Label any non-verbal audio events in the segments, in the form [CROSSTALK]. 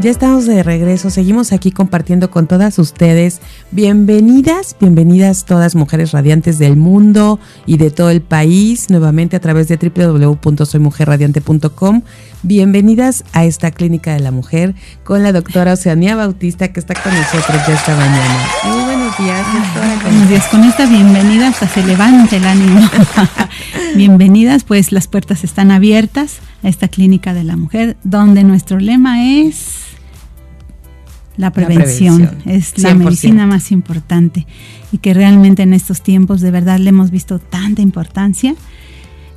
Ya estamos de regreso, seguimos aquí compartiendo con todas ustedes. Bienvenidas, bienvenidas todas mujeres radiantes del mundo y de todo el país, nuevamente a través de www.soymujerradiante.com. Bienvenidas a esta clínica de la mujer con la doctora Oceanía Bautista que está con nosotros ya esta mañana. Muy buenos días, doctora. Buenos días, con esta bienvenida hasta se levanta el ánimo. [LAUGHS] Bienvenidas, pues las puertas están abiertas a esta clínica de la mujer donde nuestro lema es la prevención, es la medicina más importante y que realmente en estos tiempos de verdad le hemos visto tanta importancia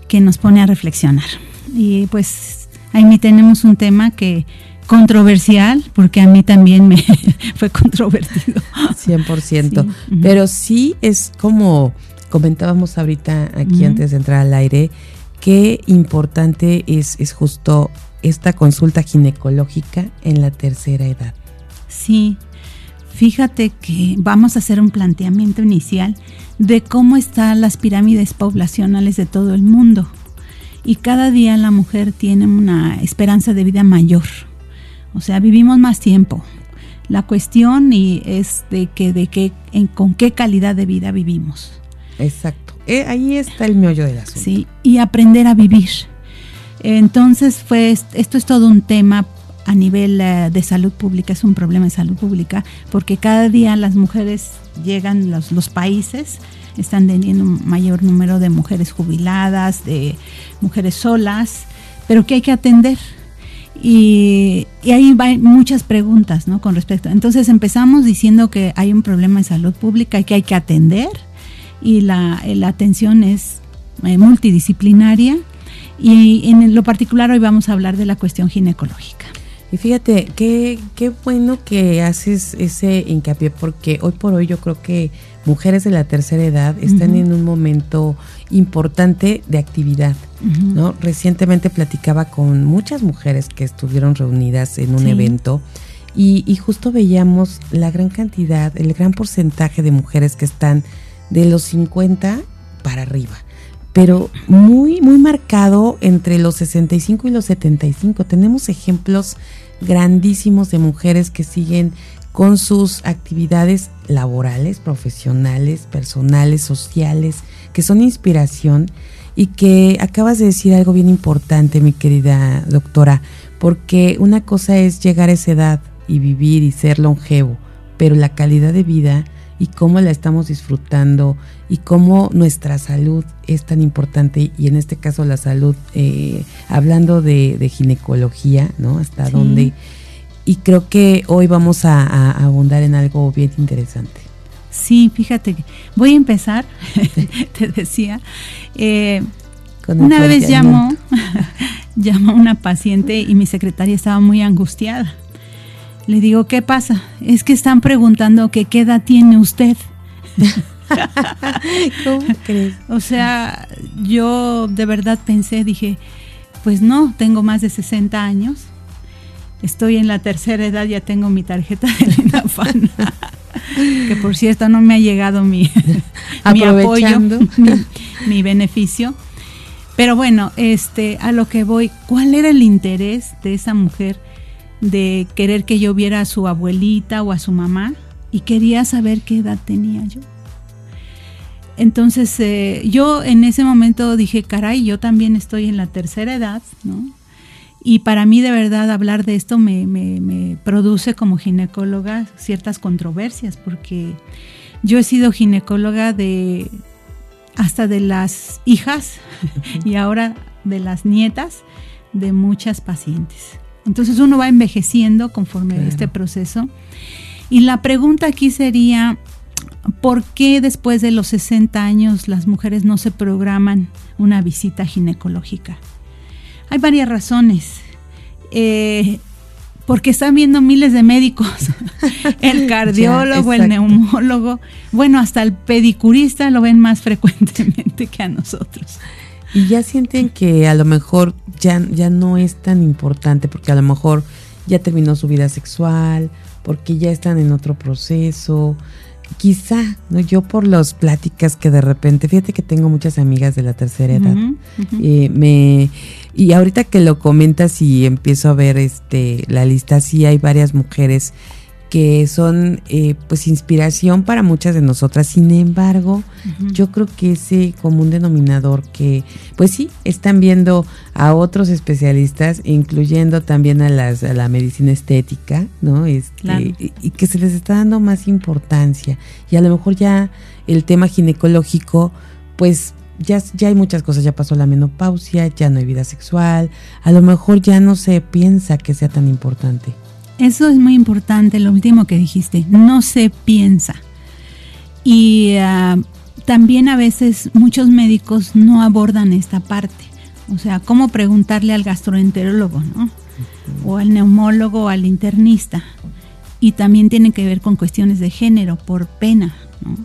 que nos pone a reflexionar. Y pues ahí tenemos un tema que controversial, porque a mí también me [LAUGHS] fue controvertido. 100%, pero sí es como comentábamos ahorita aquí antes de entrar al aire, qué importante es, es justo esta consulta ginecológica en la tercera edad. Sí, fíjate que vamos a hacer un planteamiento inicial de cómo están las pirámides poblacionales de todo el mundo. Y cada día la mujer tiene una esperanza de vida mayor. O sea, vivimos más tiempo. La cuestión y es de que, de que en, con qué calidad de vida vivimos. Exacto. Eh, ahí está el meollo del asunto. Sí, y aprender a vivir. Entonces, fue, esto es todo un tema a nivel eh, de salud pública, es un problema de salud pública, porque cada día las mujeres llegan, los, los países están teniendo un mayor número de mujeres jubiladas, de mujeres solas, pero que hay que atender. Y, ahí hay muchas preguntas ¿no? con respecto. Entonces empezamos diciendo que hay un problema de salud pública y que hay que atender y la, la atención es eh, multidisciplinaria y en lo particular hoy vamos a hablar de la cuestión ginecológica. Y fíjate, qué, qué bueno que haces ese hincapié, porque hoy por hoy yo creo que mujeres de la tercera edad están en un momento importante de actividad. ¿no? Recientemente platicaba con muchas mujeres que estuvieron reunidas en un evento y, y, justo veíamos la gran cantidad, el gran porcentaje de mujeres que están de los 50 para arriba pero muy, muy marcado entre los 65 y los 75. Tenemos ejemplos grandísimos de mujeres que siguen con sus actividades laborales, profesionales, personales, sociales, que son inspiración y que acabas de decir algo bien importante, mi querida doctora, porque una cosa es llegar a esa edad y vivir y ser longevo, pero la calidad de vida y cómo la estamos disfrutando y cómo nuestra salud es tan importante y en este caso la salud, eh, hablando de, ginecología, ¿no? Hasta dónde. Y creo que hoy vamos a, abundar en algo bien interesante. Sí, fíjate, voy a empezar, [LAUGHS] te decía. Eh, una vez llamó, [LAUGHS] llamó una paciente y mi secretaria estaba muy angustiada le digo, ¿qué pasa? Es que están preguntando que qué edad tiene usted. [LAUGHS] [LAUGHS] ¿Cómo crees? O sea, yo de verdad pensé, dije, pues no, tengo más de 60 años. Estoy en la tercera edad, ya tengo mi tarjeta de [LAUGHS] INAFAN. que por cierto no me ha llegado mi, [LAUGHS] mi apoyo, mi beneficio. Pero bueno, este, a lo que voy, ¿cuál era el interés de esa mujer? de querer que yo viera a su abuelita o a su mamá y quería saber qué edad tenía yo. Entonces eh, yo en ese momento dije, caray, yo también estoy en la tercera edad, ¿no? Y para mí de verdad hablar de esto me, me produce como ginecóloga ciertas controversias, porque yo he sido ginecóloga de hasta de las hijas [LAUGHS] y ahora de las nietas de muchas pacientes. Entonces uno va envejeciendo conforme este proceso. Y la pregunta aquí sería, ¿por qué después de los 60 años las mujeres no se programan una visita ginecológica? Hay varias razones. Eh, porque están viendo miles de médicos, [LAUGHS] el cardiólogo, el neumólogo, bueno, hasta el pedicurista lo ven más frecuentemente que a nosotros. Y ya sienten que a lo mejor ya, ya no es tan importante porque a lo mejor ya terminó su vida sexual, porque ya están en otro proceso. Quizá, ¿no? Yo por las pláticas que de repente, fíjate que tengo muchas amigas de la tercera edad, eh, me, Y ahorita que lo comentas y empiezo a ver este la lista, sí hay varias mujeres que son eh, pues inspiración para muchas de nosotras. Sin embargo, yo creo que ese común denominador que pues sí están viendo a otros especialistas, incluyendo también a las a la medicina estética, ¿no? Este, y, que se les está dando más importancia y a lo mejor ya el tema ginecológico pues ya, ya hay muchas cosas, ya pasó la menopausia, ya no hay vida sexual, a lo mejor ya no se piensa que sea tan importante. Eso es muy importante, lo último que dijiste, no se piensa. Y ah, también a veces muchos médicos no abordan esta parte. O sea, cómo preguntarle al gastroenterólogo, ¿no? O al neumólogo o al internista. Y también tiene que ver con cuestiones de género, por pena, ¿no?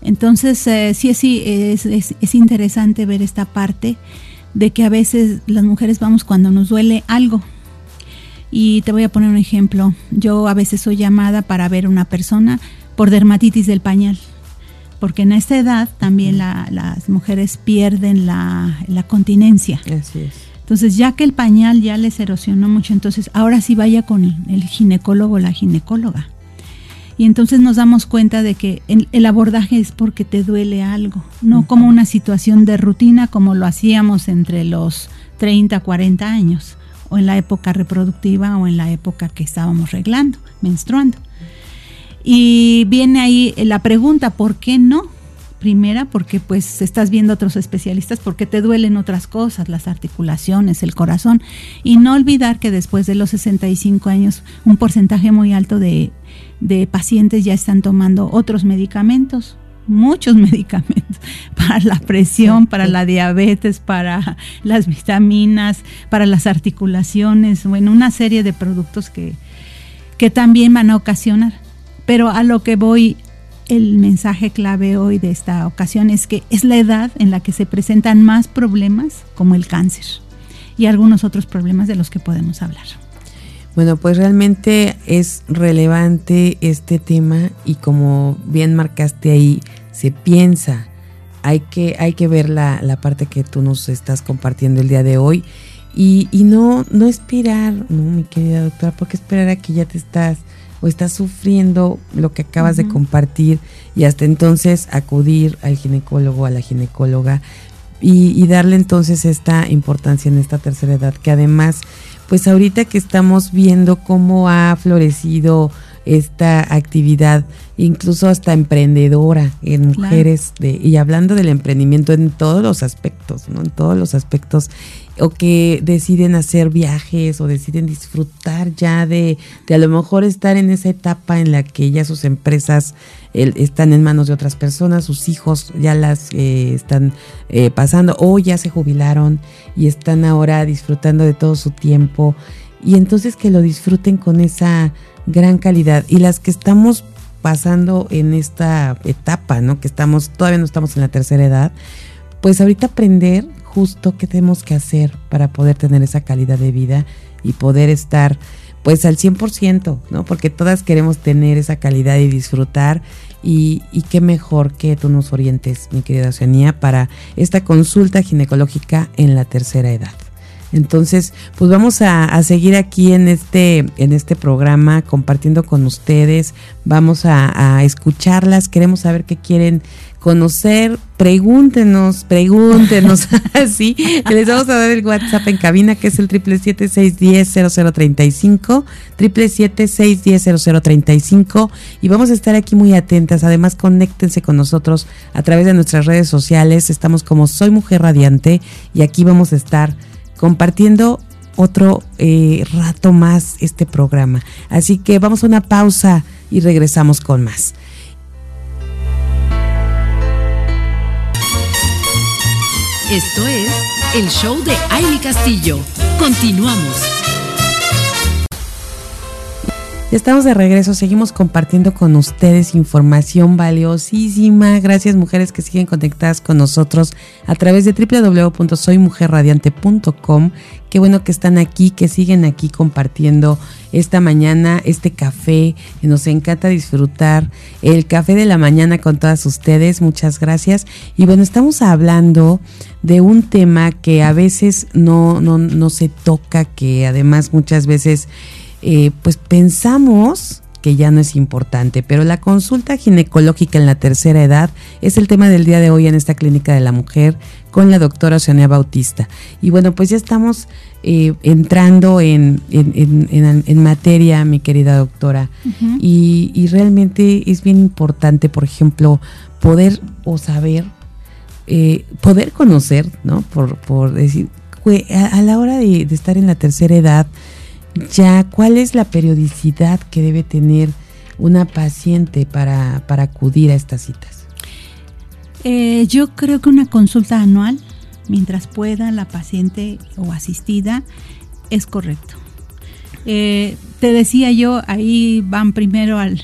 Entonces, eh, sí, sí, es, es interesante ver esta parte de que a veces las mujeres vamos cuando nos duele algo, y te voy a poner un ejemplo. Yo a veces soy llamada para ver una persona por dermatitis del pañal, porque en esta edad también las mujeres pierden la, continencia. Así es. Entonces, ya que el pañal ya les erosionó mucho, entonces ahora sí vaya con el ginecólogo o la ginecóloga. Y entonces nos damos cuenta de que el abordaje es porque te duele algo, no como una situación de rutina como lo hacíamos entre los 30, 40 años o en la época reproductiva o en la época que estábamos reglando, menstruando. Y viene ahí la pregunta, ¿por qué no? Primera, porque pues estás viendo otros especialistas, porque te duelen otras cosas, las articulaciones, el corazón. Y no olvidar que después de los 65 años, un porcentaje muy alto de, de pacientes ya están tomando otros medicamentos, muchos [LAUGHS] medicamentos para la presión, para la diabetes, para las vitaminas, para las articulaciones, bueno, una serie de productos que, que también van a ocasionar. Pero a lo que voy, el mensaje clave hoy de esta ocasión es que es la edad en la que se presentan más problemas como el cáncer y algunos otros problemas de los que podemos hablar. Bueno, pues realmente es relevante este tema y como bien marcaste ahí, se piensa, hay que, hay que ver la, la parte que tú nos estás compartiendo el día de hoy. Y, y no, no esperar, no, mi querida doctora, porque esperar a que ya te estás o estás sufriendo lo que acabas de compartir y hasta entonces acudir al ginecólogo, a la ginecóloga y, y darle entonces esta importancia en esta tercera edad que además pues ahorita que estamos viendo cómo ha florecido esta actividad, incluso hasta emprendedora en mujeres, de, y hablando del emprendimiento en todos los aspectos, ¿no? En todos los aspectos, o que deciden hacer viajes o deciden disfrutar ya de, de a lo mejor estar en esa etapa en la que ya sus empresas están en manos de otras personas, sus hijos ya las eh, están eh, pasando o ya se jubilaron y están ahora disfrutando de todo su tiempo y entonces que lo disfruten con esa gran calidad y las que estamos pasando en esta etapa, ¿no? Que estamos todavía no estamos en la tercera edad, pues ahorita aprender justo qué tenemos que hacer para poder tener esa calidad de vida y poder estar pues al 100%, ¿no? Porque todas queremos tener esa calidad y disfrutar y, qué mejor que tú nos orientes, mi querida Oceanía, para esta consulta ginecológica en la tercera edad. Entonces, pues vamos a, seguir aquí en este, en este programa compartiendo con ustedes. Vamos a, a escucharlas. Queremos saber qué quieren conocer, pregúntenos, pregúntenos, [LAUGHS] [LAUGHS] así, les vamos a dar el WhatsApp en cabina que es el triple siete seis diez cero cero treinta y cinco, triple siete seis diez cero cero treinta y cinco. Y vamos a estar aquí muy atentas, además conéctense con nosotros a través de nuestras redes sociales, estamos como Soy Mujer Radiante y aquí vamos a estar compartiendo otro eh, rato más este programa, así que vamos a una pausa y regresamos con más. Esto es el show de Aile Castillo. Continuamos. Estamos de regreso, seguimos compartiendo con ustedes información valiosísima. Gracias mujeres que siguen conectadas con nosotros a través de www.soymujerradiante.com. Qué bueno que están aquí, que siguen aquí compartiendo esta mañana este café. Nos encanta disfrutar el café de la mañana con todas ustedes. Muchas gracias. Y bueno, estamos hablando de un tema que a veces no, no, no se toca, que además muchas veces eh, pues pensamos que ya no es importante, pero la consulta ginecológica en la tercera edad es el tema del día de hoy en esta clínica de la mujer con la doctora Oceania Bautista. Y bueno, pues ya estamos eh, entrando en, en, materia, mi querida doctora, y, realmente es bien importante, por ejemplo, poder o saber, eh, poder conocer, ¿no? Por, por decir, a, la hora de estar en la tercera edad, ya cuál es la periodicidad que debe tener una paciente para, acudir a estas citas. Eh, yo creo que una consulta anual, mientras pueda la paciente o asistida, es correcto. Eh, te decía yo, ahí van primero al,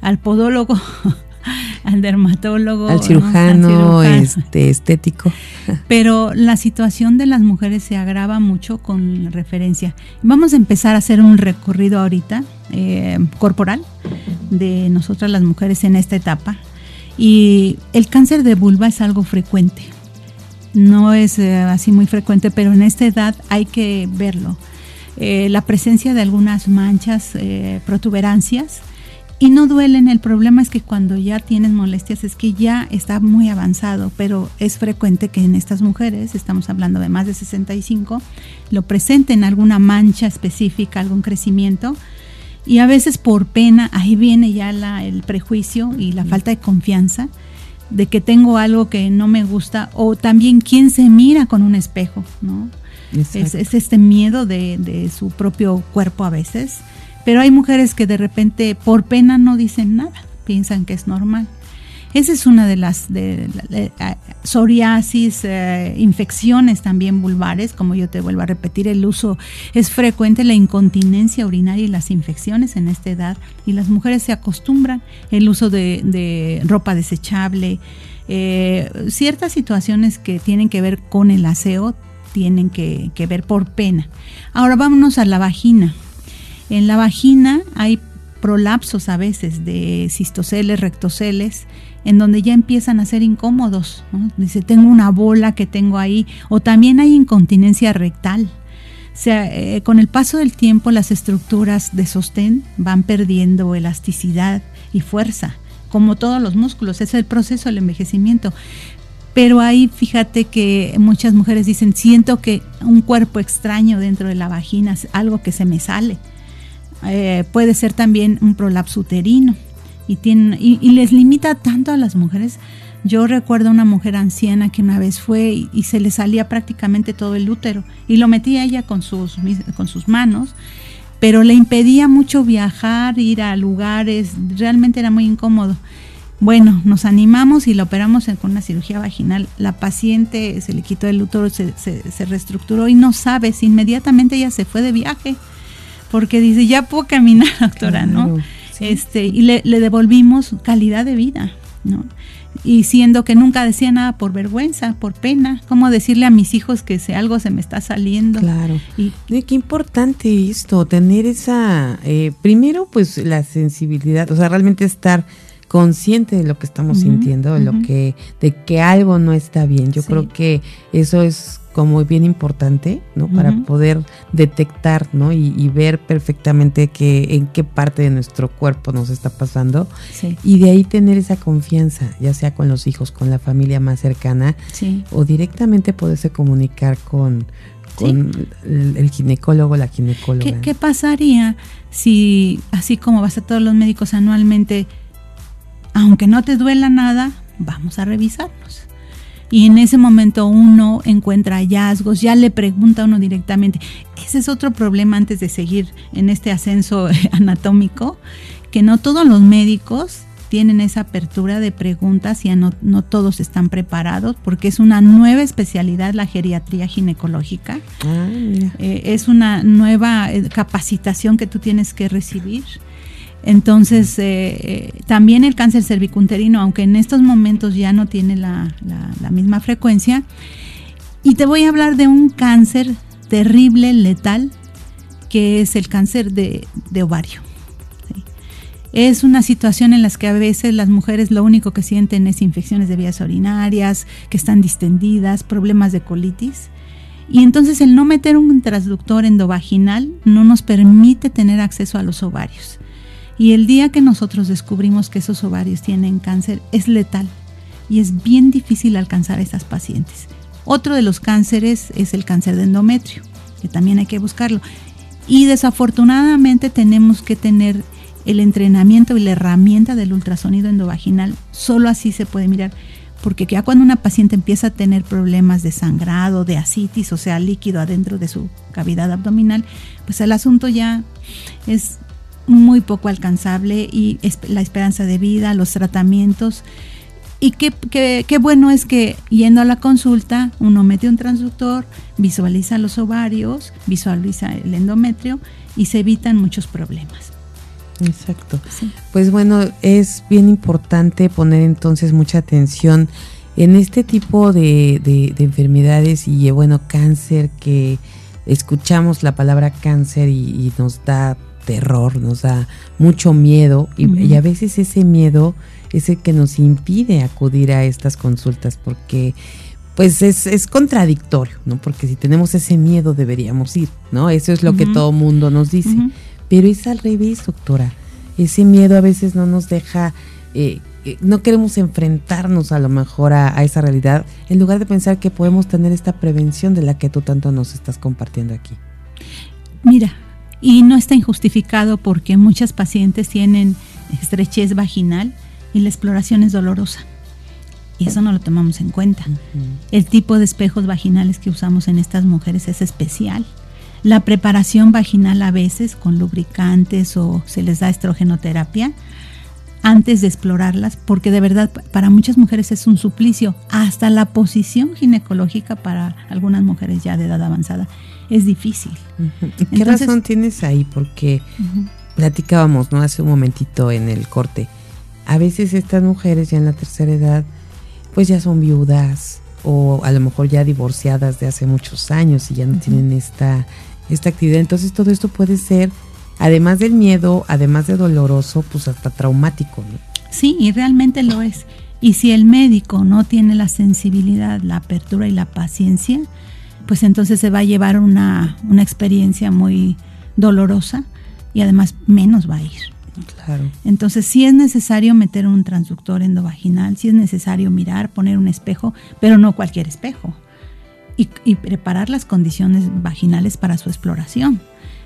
al podólogo [LAUGHS] [LAUGHS] al dermatólogo, al cirujano, Este, estético. [LAUGHS] Pero la situación de las mujeres se agrava mucho con referencia. Vamos a empezar a hacer un recorrido ahorita eh, corporal de nosotras las mujeres en esta etapa. Y el cáncer de vulva es algo frecuente. No es eh, así muy frecuente, pero en esta edad hay que verlo. Eh, la presencia de algunas manchas, protuberancias, y no duelen. El problema es que cuando ya tienes molestias es que ya está muy avanzado, pero es frecuente que en estas mujeres, estamos hablando de más de 65, lo presenten alguna mancha específica, algún crecimiento. Y a veces por pena, ahí viene ya la, el prejuicio y la falta de confianza de que tengo algo que no me gusta o también quién se mira con un espejo, ¿no? Es, este miedo de, de, su propio cuerpo a veces pero hay mujeres que de repente por pena no dicen nada, piensan que es normal. Esa es una de las de, psoriasis, eh, infecciones también vulvares, como yo te vuelvo a repetir, el uso es frecuente, la incontinencia urinaria y las infecciones en esta edad, y las mujeres se acostumbran el uso de, ropa desechable, eh, ciertas situaciones que tienen que ver con el aseo tienen que, que ver por pena. Ahora vámonos a la vagina. En la vagina hay prolapsos a veces de cistoceles, rectoceles, en donde ya empiezan a ser incómodos. Dice, tengo una bola que tengo ahí, o también hay incontinencia rectal. O sea, eh, con el paso del tiempo las estructuras de sostén van perdiendo elasticidad y fuerza, como todos los músculos, es el proceso del envejecimiento. Pero ahí fíjate que muchas mujeres dicen, siento que un cuerpo extraño dentro de la vagina, algo que se me sale eh, puede ser también un prolapso uterino y, y, les limita tanto a las mujeres. Yo recuerdo una mujer anciana que una vez fue y, se le salía prácticamente todo el útero y lo metía ella con sus, con sus manos, pero le impedía mucho viajar, ir a lugares, realmente era muy incómodo. Bueno, nos animamos y la operamos con una cirugía vaginal. La paciente se le quitó el útero, se, se reestructuró y no sabes, inmediatamente ella se fue de viaje porque dice, ya puedo caminar, [LAUGHS] doctora, ¿no? Este, y le, devolvimos calidad de vida, ¿no? Y siendo que nunca decía nada por vergüenza, por pena, ¿cómo decirle a mis hijos que si algo se me está saliendo? Claro. Y, qué importante esto, tener esa, eh, primero pues la sensibilidad, o sea, realmente estar consciente de lo que estamos sintiendo, de lo que, de que algo no está bien. Yo creo que eso es como bien importante, ¿no? Para poder detectar, ¿no? Y, ver perfectamente que, en qué parte de nuestro cuerpo nos está pasando. Y de ahí tener esa confianza, ya sea con los hijos, con la familia más cercana, o directamente poderse comunicar con, con el, ginecólogo, la ginecóloga. ¿Qué, pasaría si, así como vas a todos los médicos anualmente, aunque no te duela nada, vamos a revisarnos? Y en ese momento uno encuentra hallazgos, ya le pregunta a uno directamente. Ese es otro problema antes de seguir en este ascenso [LAUGHS] anatómico, que no todos los médicos tienen esa apertura de preguntas y no, no todos están preparados porque es una nueva especialidad la geriatría ginecológica. Ah, eh, es una nueva eh, capacitación que tú tienes que recibir. Entonces, eh, también el cáncer cervicunterino, aunque en estos momentos ya no tiene la, misma frecuencia, y te voy a hablar de un cáncer terrible, letal, que es el cáncer de, de ovario. Es una situación en la que a veces las mujeres lo único que sienten es infecciones de vías urinarias, que están distendidas, problemas de colitis. Y entonces el no meter un transductor endovaginal no nos permite tener acceso a los ovarios. Y el día que nosotros descubrimos que esos ovarios tienen cáncer es letal y es bien difícil alcanzar a esas pacientes. Otro de los cánceres es el cáncer de endometrio, que también hay que buscarlo. Y desafortunadamente tenemos que tener el entrenamiento y la herramienta del ultrasonido endovaginal, solo así se puede mirar, porque ya cuando una paciente empieza a tener problemas de sangrado, de asitis, o sea, líquido adentro de su cavidad abdominal, pues el asunto ya es muy poco alcanzable y la esperanza de vida, los tratamientos. Y qué, qué, bueno es que yendo a la consulta, uno mete un transductor, visualiza los ovarios, visualiza el endometrio y se evitan muchos problemas. Exacto. Pues bueno, es bien importante poner entonces mucha atención en este tipo de, de, enfermedades y bueno, cáncer que escuchamos la palabra cáncer y, nos da terror, nos da mucho miedo y, a veces ese miedo es el que nos impide acudir a estas consultas porque pues es, es contradictorio, ¿no? Porque si tenemos ese miedo deberíamos ir, ¿no? Eso es lo que todo mundo nos dice. Pero es al revés, doctora. Ese miedo a veces no nos deja, eh, eh, no queremos enfrentarnos a lo mejor a, esa realidad, en lugar de pensar que podemos tener esta prevención de la que tú tanto nos estás compartiendo aquí. Mira, y no está injustificado porque muchas pacientes tienen estrechez vaginal y la exploración es dolorosa. Y eso no lo tomamos en cuenta. El tipo de espejos vaginales que usamos en estas mujeres es especial. La preparación vaginal a veces con lubricantes o se les da estrogenoterapia antes de explorarlas, porque de verdad para muchas mujeres es un suplicio. Hasta la posición ginecológica para algunas mujeres ya de edad avanzada es difícil. ¿Qué razón tienes ahí? Porque platicábamos, ¿no? Hace un momentito en el corte. A veces estas mujeres ya en la tercera edad, pues ya son viudas o a lo mejor ya divorciadas de hace muchos años y ya no tienen esta esta actividad. Entonces todo esto puede ser, además del miedo, además de doloroso, pues hasta traumático. Sí, y realmente lo es. Y si el médico no tiene la sensibilidad, la apertura y la paciencia, pues entonces se va a llevar una, una experiencia muy dolorosa y además menos va a ir. Claro. Entonces sí es necesario meter un transductor endovaginal, sí es necesario mirar, poner un espejo, pero no cualquier espejo y, preparar las condiciones vaginales para su exploración.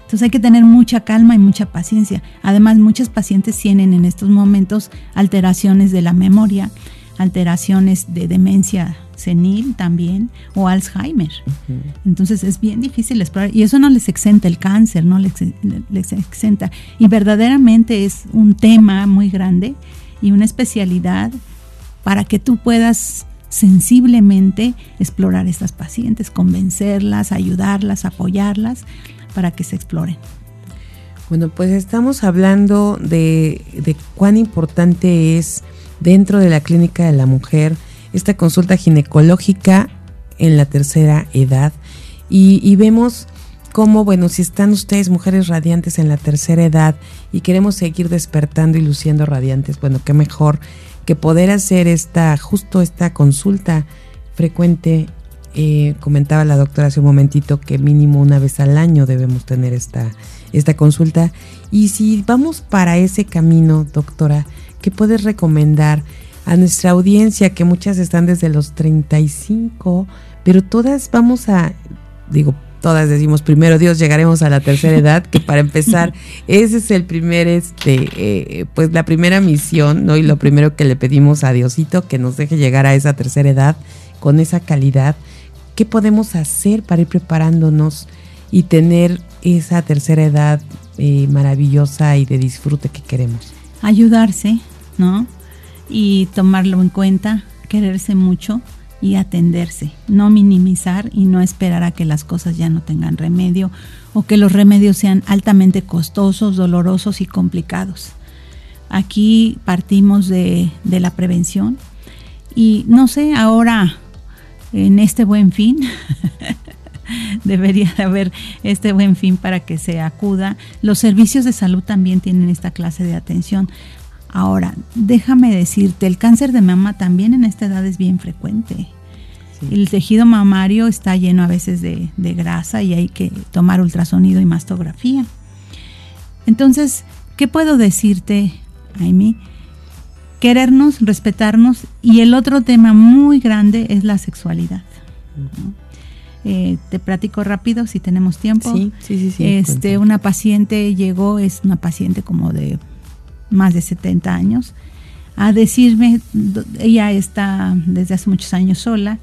Entonces hay que tener mucha calma y mucha paciencia. Además, muchas pacientes tienen en estos momentos alteraciones de la memoria, alteraciones de demencia senil también o Alzheimer. Entonces es bien difícil explorar y eso no les exenta el cáncer, no les, les, exenta. Y verdaderamente es un tema muy grande y una especialidad para que tú puedas sensiblemente explorar a estas pacientes, convencerlas, ayudarlas, apoyarlas para que se exploren. Bueno, pues estamos hablando de, cuán importante es dentro de la clínica de la mujer esta consulta ginecológica en la tercera edad y, y vemos cómo, bueno, si están ustedes mujeres radiantes en la tercera edad y queremos seguir despertando y luciendo radiantes, bueno, qué mejor que poder hacer esta, justo esta consulta frecuente, eh, comentaba la doctora hace un momentito que mínimo una vez al año debemos tener esta, esta consulta. Y si vamos para ese camino, doctora, ¿qué puedes recomendar a nuestra audiencia, que muchas están desde los 35, pero todas vamos a, digo, todas decimos primero Dios llegaremos a la tercera edad que para empezar [LAUGHS] ese es el primer este eh, pues la primera misión no y lo primero que le pedimos a Diosito que nos deje llegar a esa tercera edad con esa calidad qué podemos hacer para ir preparándonos y tener esa tercera edad eh, maravillosa y de disfrute que queremos ayudarse no y tomarlo en cuenta, quererse mucho y atenderse, no minimizar y no esperar a que las cosas ya no tengan remedio o que los remedios sean altamente costosos, dolorosos y complicados. Aquí partimos de, de la prevención. Y no sé, ahora en este buen fin, [LAUGHS] debería de haber este buen fin para que se acuda. Los servicios de salud también tienen esta clase de atención. Ahora, déjame decirte, el cáncer de mama también en esta edad es bien frecuente. El tejido mamario está lleno a veces de, de, grasa y hay que tomar ultrasonido y mastografía. Entonces, ¿qué puedo decirte, Amy? Querernos, respetarnos y el otro tema muy grande es la sexualidad. ¿no? Eh, te platico rápido si tenemos tiempo. Sí, sí, sí. sí este, una paciente llegó, es una paciente como de más de 70 años, a decirme, ella está desde hace muchos años sola,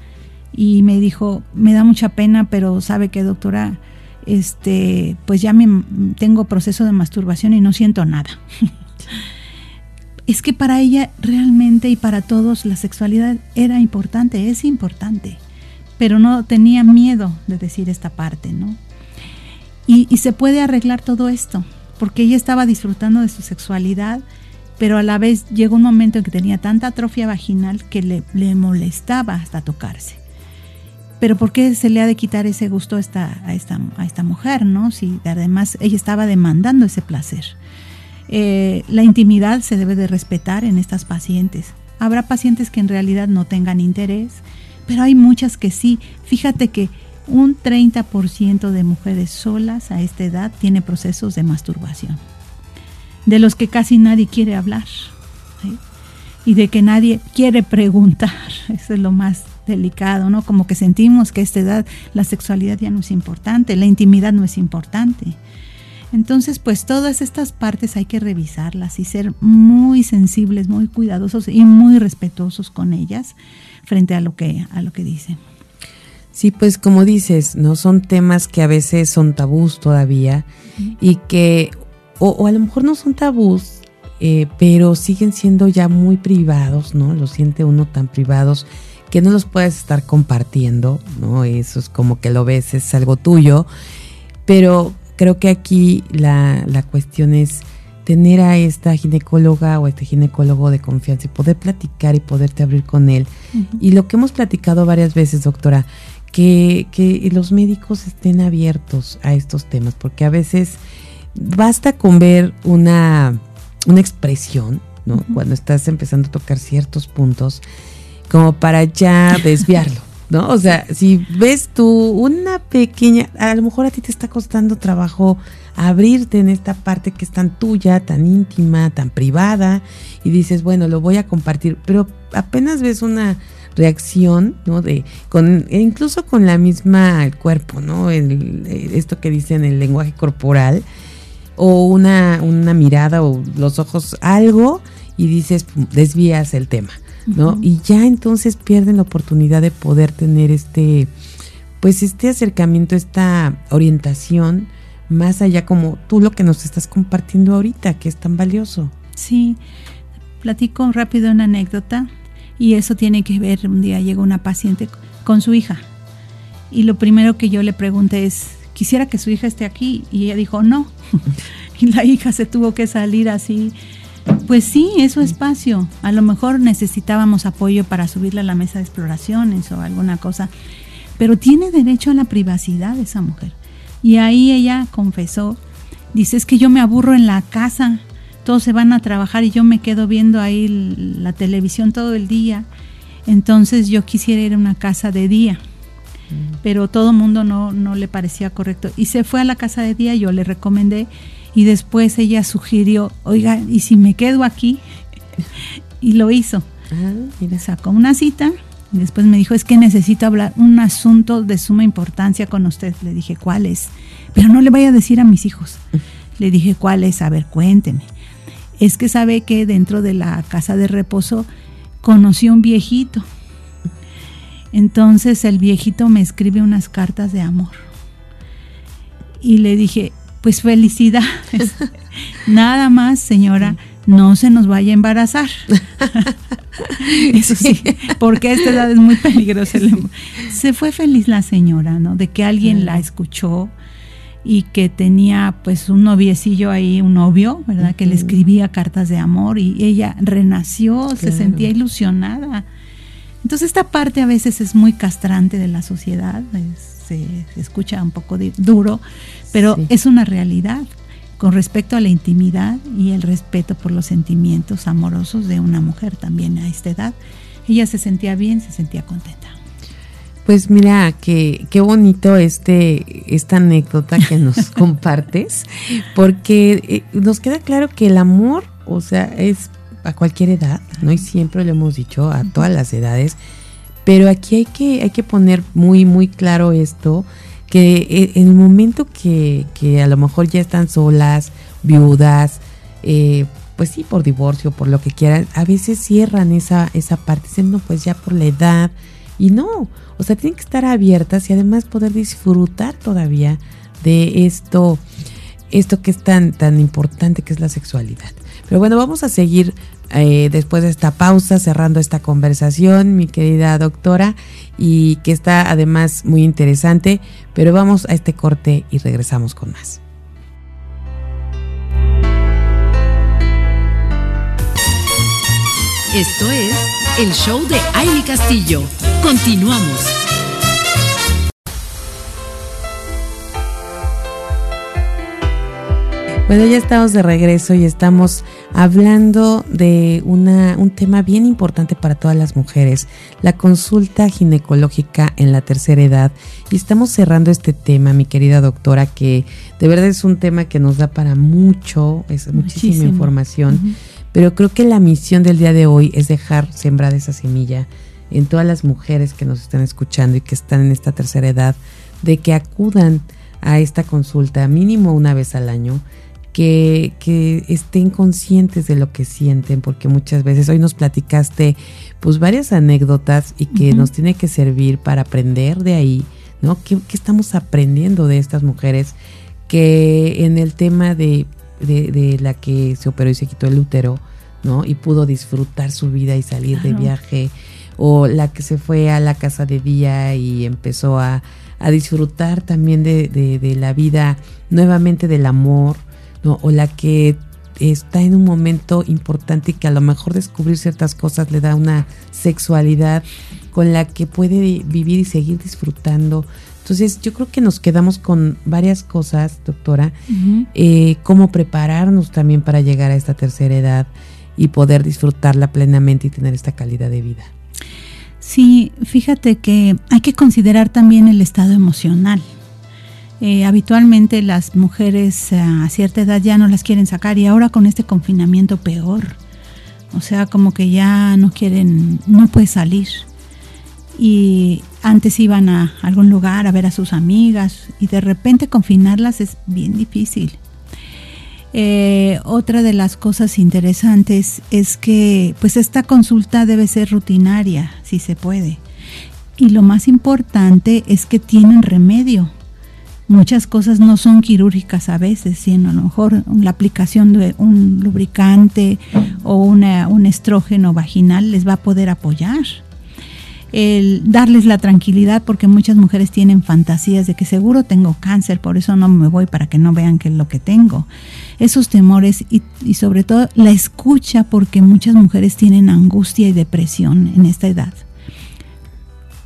y me dijo, me da mucha pena, pero sabe que doctora, este, pues ya me, tengo proceso de masturbación y no siento nada. [LAUGHS] es que para ella realmente y para todos la sexualidad era importante, es importante, pero no tenía miedo de decir esta parte, ¿no? Y, se puede arreglar todo esto, porque ella estaba disfrutando de su sexualidad, pero a la vez llegó un momento en que tenía tanta atrofia vaginal que le, le molestaba hasta tocarse pero ¿por qué se le ha de quitar ese gusto a esta mujer, no? Si además ella estaba demandando ese placer. Eh, la intimidad se debe de respetar en estas pacientes. Habrá pacientes que en realidad no tengan interés, pero hay muchas que sí. Fíjate que un 30% de mujeres solas a esta edad tiene procesos de masturbación, de los que casi nadie quiere hablar y de que nadie quiere preguntar. [LAUGHS] Eso es lo más delicado, ¿no? Como que sentimos que a esta edad la sexualidad ya no es importante, la intimidad no es importante. Entonces, pues todas estas partes hay que revisarlas y ser muy sensibles, muy cuidadosos y muy respetuosos con ellas frente a lo que a lo que dicen. Sí, pues como dices, no son temas que a veces son tabús todavía y que o, o, a lo mejor no son tabús, eh, pero siguen siendo ya muy privados, ¿no? Lo siente uno tan privados que no los puedes estar compartiendo, ¿no? Eso es como que lo ves, es algo tuyo, pero creo que aquí la, la cuestión es tener a esta ginecóloga o este ginecólogo de confianza y poder platicar y poderte abrir con él. Uh -huh. Y lo que hemos platicado varias veces, doctora, que, que los médicos estén abiertos a estos temas, porque a veces basta con ver una, una expresión, ¿no? Uh -huh. Cuando estás empezando a tocar ciertos puntos como para ya desviarlo, [LAUGHS] ¿no? O sea, si ves tú una pequeña, a lo mejor a ti te está costando trabajo abrirte en esta parte que es tan tuya, tan íntima, tan privada, y dices, bueno, lo voy a compartir, pero apenas ves una reacción, ¿no? De, con, e incluso con la misma el cuerpo, ¿no? El, esto que dicen el lenguaje corporal, o una, una mirada o los ojos, algo, y dices, desvías el tema. ¿No? Uh -huh. Y ya entonces pierden la oportunidad de poder tener este, pues este acercamiento, esta orientación más allá como tú lo que nos estás compartiendo ahorita, que es tan valioso. Sí, platico rápido una anécdota y eso tiene que ver, un día llegó una paciente con su hija y lo primero que yo le pregunté es, quisiera que su hija esté aquí y ella dijo, no, [LAUGHS] y la hija se tuvo que salir así pues sí, es su espacio. A lo mejor necesitábamos apoyo para subirle a la mesa de exploraciones o alguna cosa, pero tiene derecho a la privacidad esa mujer. Y ahí ella confesó, dice, es que yo me aburro en la casa, todos se van a trabajar y yo me quedo viendo ahí la televisión todo el día. Entonces yo quisiera ir a una casa de día, pero todo el mundo no, no le parecía correcto. Y se fue a la casa de día, yo le recomendé y después ella sugirió, oiga, ¿y si me quedo aquí? y lo hizo. Ah, mira. Sacó una cita y después me dijo, es que necesito hablar un asunto de suma importancia con usted. Le dije, ¿cuál es? Pero no le vaya a decir a mis hijos. Le dije, ¿cuál es? A ver, cuénteme. Es que sabe que dentro de la casa de reposo conocí a un viejito. Entonces el viejito me escribe unas cartas de amor. Y le dije, pues felicidades. [LAUGHS] Nada más, señora, no se nos vaya a embarazar. [LAUGHS] Eso sí, porque a esta edad es muy peligroso. Se fue feliz la señora, ¿no? De que alguien la escuchó y que tenía pues un noviecillo ahí, un novio, ¿verdad? Que le escribía cartas de amor y ella renació, se sentía ilusionada. Entonces esta parte a veces es muy castrante de la sociedad, se, escucha un poco duro, pero es una realidad con respecto a la intimidad y el respeto por los sentimientos amorosos de una mujer también a esta edad. Ella se sentía bien, se sentía contenta. Pues mira, qué, qué bonito este, esta anécdota que nos [LAUGHS] compartes, porque eh, nos queda claro que el amor, o sea, es a cualquier edad, ¿no? Y siempre lo hemos dicho, a todas las edades, pero aquí hay que, hay que poner muy, muy claro esto, que en el momento que, que a lo mejor ya están solas, viudas, eh, pues sí, por divorcio, por lo que quieran, a veces cierran esa, esa parte, dicen, no, pues ya por la edad, y no, o sea, tienen que estar abiertas y además poder disfrutar todavía de esto, esto que es tan, tan importante que es la sexualidad. Pero bueno, vamos a seguir eh, después de esta pausa, cerrando esta conversación, mi querida doctora, y que está además muy interesante, pero vamos a este corte y regresamos con más. Esto es el show de Aile Castillo. Continuamos. Bueno, ya estamos de regreso y estamos hablando de una, un tema bien importante para todas las mujeres, la consulta ginecológica en la tercera edad. Y estamos cerrando este tema, mi querida doctora, que de verdad es un tema que nos da para mucho, es muchísima información, pero creo que la misión del día de hoy es dejar sembrada esa semilla en todas las mujeres que nos están escuchando y que están en esta tercera edad, de que acudan a esta consulta mínimo una vez al año que, estén conscientes de lo que sienten, porque muchas veces hoy nos platicaste pues varias anécdotas y que nos tiene que servir para aprender de ahí, ¿no? ¿Qué, estamos aprendiendo de estas mujeres que en el tema de, de, la que se operó y se quitó el útero, ¿no? Y pudo disfrutar su vida y salir de viaje, o la que se fue a la casa de día y empezó a, a disfrutar también de, de la vida, nuevamente del amor, o la que está en un momento importante y que a lo mejor descubrir ciertas cosas le da una sexualidad con la que puede vivir y seguir disfrutando. Entonces yo creo que nos quedamos con varias cosas, doctora, eh, cómo prepararnos también para llegar a esta tercera edad y poder disfrutarla plenamente y tener esta calidad de vida. Sí, fíjate que hay que considerar también el estado emocional. Eh, habitualmente las mujeres eh, a cierta edad ya no las quieren sacar y ahora con este confinamiento peor. O sea, como que ya no quieren, no puede salir. Y antes iban a algún lugar a ver a sus amigas y de repente confinarlas es bien difícil. Eh, otra de las cosas interesantes es que pues esta consulta debe ser rutinaria, si se puede. Y lo más importante es que tienen remedio muchas cosas no son quirúrgicas a veces, sino a lo mejor la aplicación de un lubricante o un estrógeno vaginal les va a poder apoyar. El darles la tranquilidad porque muchas mujeres tienen fantasías de que seguro tengo cáncer, por eso no me voy para que no vean qué es lo que tengo. Esos temores y, y sobre todo la escucha porque muchas mujeres tienen angustia y depresión en esta edad.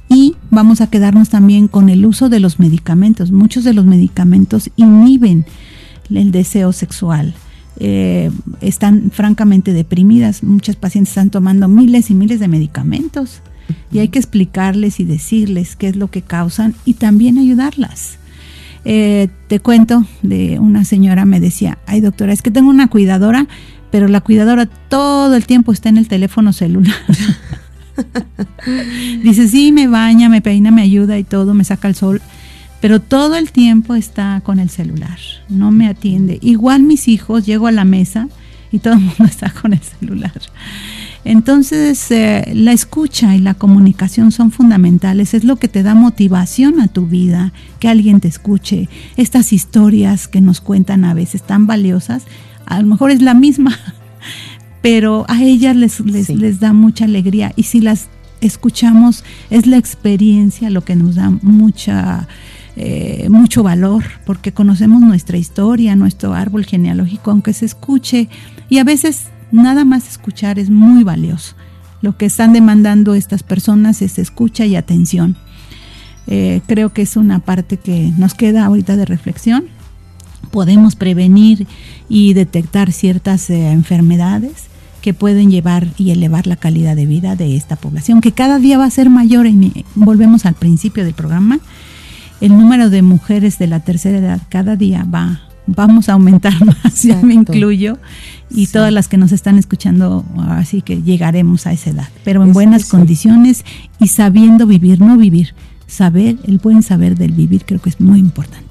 Y vamos a quedarnos también con el uso de los medicamentos. Muchos de los medicamentos inhiben el deseo sexual. Eh, están francamente deprimidas. Muchas pacientes están tomando miles y miles de medicamentos y hay que explicarles y decirles qué es lo que causan y también ayudarlas. Eh, te cuento de una señora me decía, ay doctora, es que tengo una cuidadora, pero la cuidadora todo el tiempo está en el teléfono celular. [LAUGHS] [LAUGHS] Dice, sí, me baña, me peina, me ayuda y todo, me saca el sol, pero todo el tiempo está con el celular, no me atiende. Igual mis hijos, llego a la mesa y todo el mundo [LAUGHS] está con el celular. Entonces, eh, la escucha y la comunicación son fundamentales, es lo que te da motivación a tu vida, que alguien te escuche. Estas historias que nos cuentan a veces tan valiosas, a lo mejor es la misma pero a ellas les, les, les da mucha alegría y si las escuchamos es la experiencia lo que nos da mucha eh, mucho valor porque conocemos nuestra historia, nuestro árbol genealógico, aunque se escuche y a veces nada más escuchar es muy valioso. Lo que están demandando estas personas es escucha y atención. Eh, creo que es una parte que nos queda ahorita de reflexión. Podemos prevenir y detectar ciertas eh, enfermedades que pueden llevar y elevar la calidad de vida de esta población, que cada día va a ser mayor. Y volvemos al principio del programa. El número de mujeres de la tercera edad cada día va, vamos a aumentar [LAUGHS] más, ya me incluyo, y todas las que nos están escuchando, así que llegaremos a esa edad, pero en buenas condiciones y sabiendo vivir, no vivir, saber, el buen saber del vivir creo que es muy importante.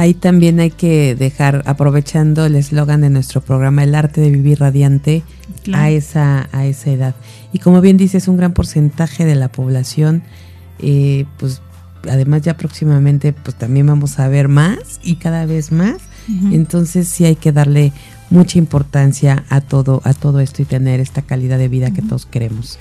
Ahí también hay que dejar, aprovechando el eslogan de nuestro programa, el arte de vivir radiante a, esa, a esa edad. Y como bien dices, un gran porcentaje de la población, eh, pues además ya próximamente, pues también vamos a ver más y cada vez más. Entonces sí hay que darle mucha importancia a todo, a todo esto y tener esta calidad de vida que todos queremos.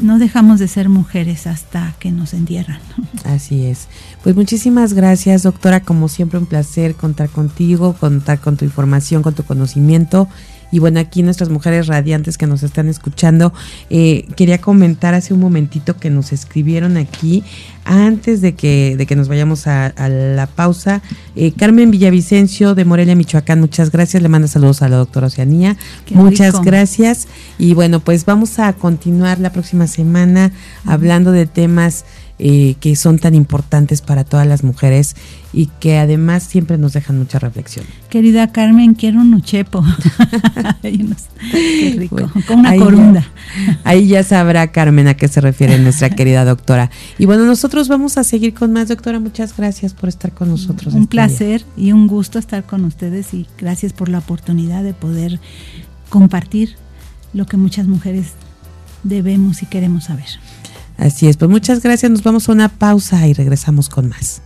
No dejamos de ser mujeres hasta que nos entierran. [LAUGHS] Así es. Pues muchísimas gracias, doctora. Como siempre, un placer contar contigo, contar con tu información, con tu conocimiento. Y bueno, aquí nuestras mujeres radiantes que nos están escuchando, eh, quería comentar hace un momentito que nos escribieron aquí, antes de que, de que nos vayamos a, la pausa. Eh, Carmen Villavicencio de Morelia, Michoacán, muchas gracias. Le manda saludos a la doctora Oceanía. muchas gracias. Y bueno, pues vamos a continuar la próxima semana hablando de temas eh, que son tan importantes para todas las mujeres y que además siempre nos dejan mucha reflexión. Querida Carmen, quiero un uchepo. [LAUGHS] Qué rico, con una corunda. ahí ya sabrá Carmen a qué se refiere nuestra [LAUGHS] querida doctora. Y bueno, nosotros vamos a seguir con más, doctora. Muchas gracias por estar con nosotros. Un este placer y un gusto estar con ustedes y gracias por la oportunidad de poder compartir lo que muchas mujeres debemos y queremos saber. Así es, pues muchas gracias. Nos vamos a una pausa y regresamos con más.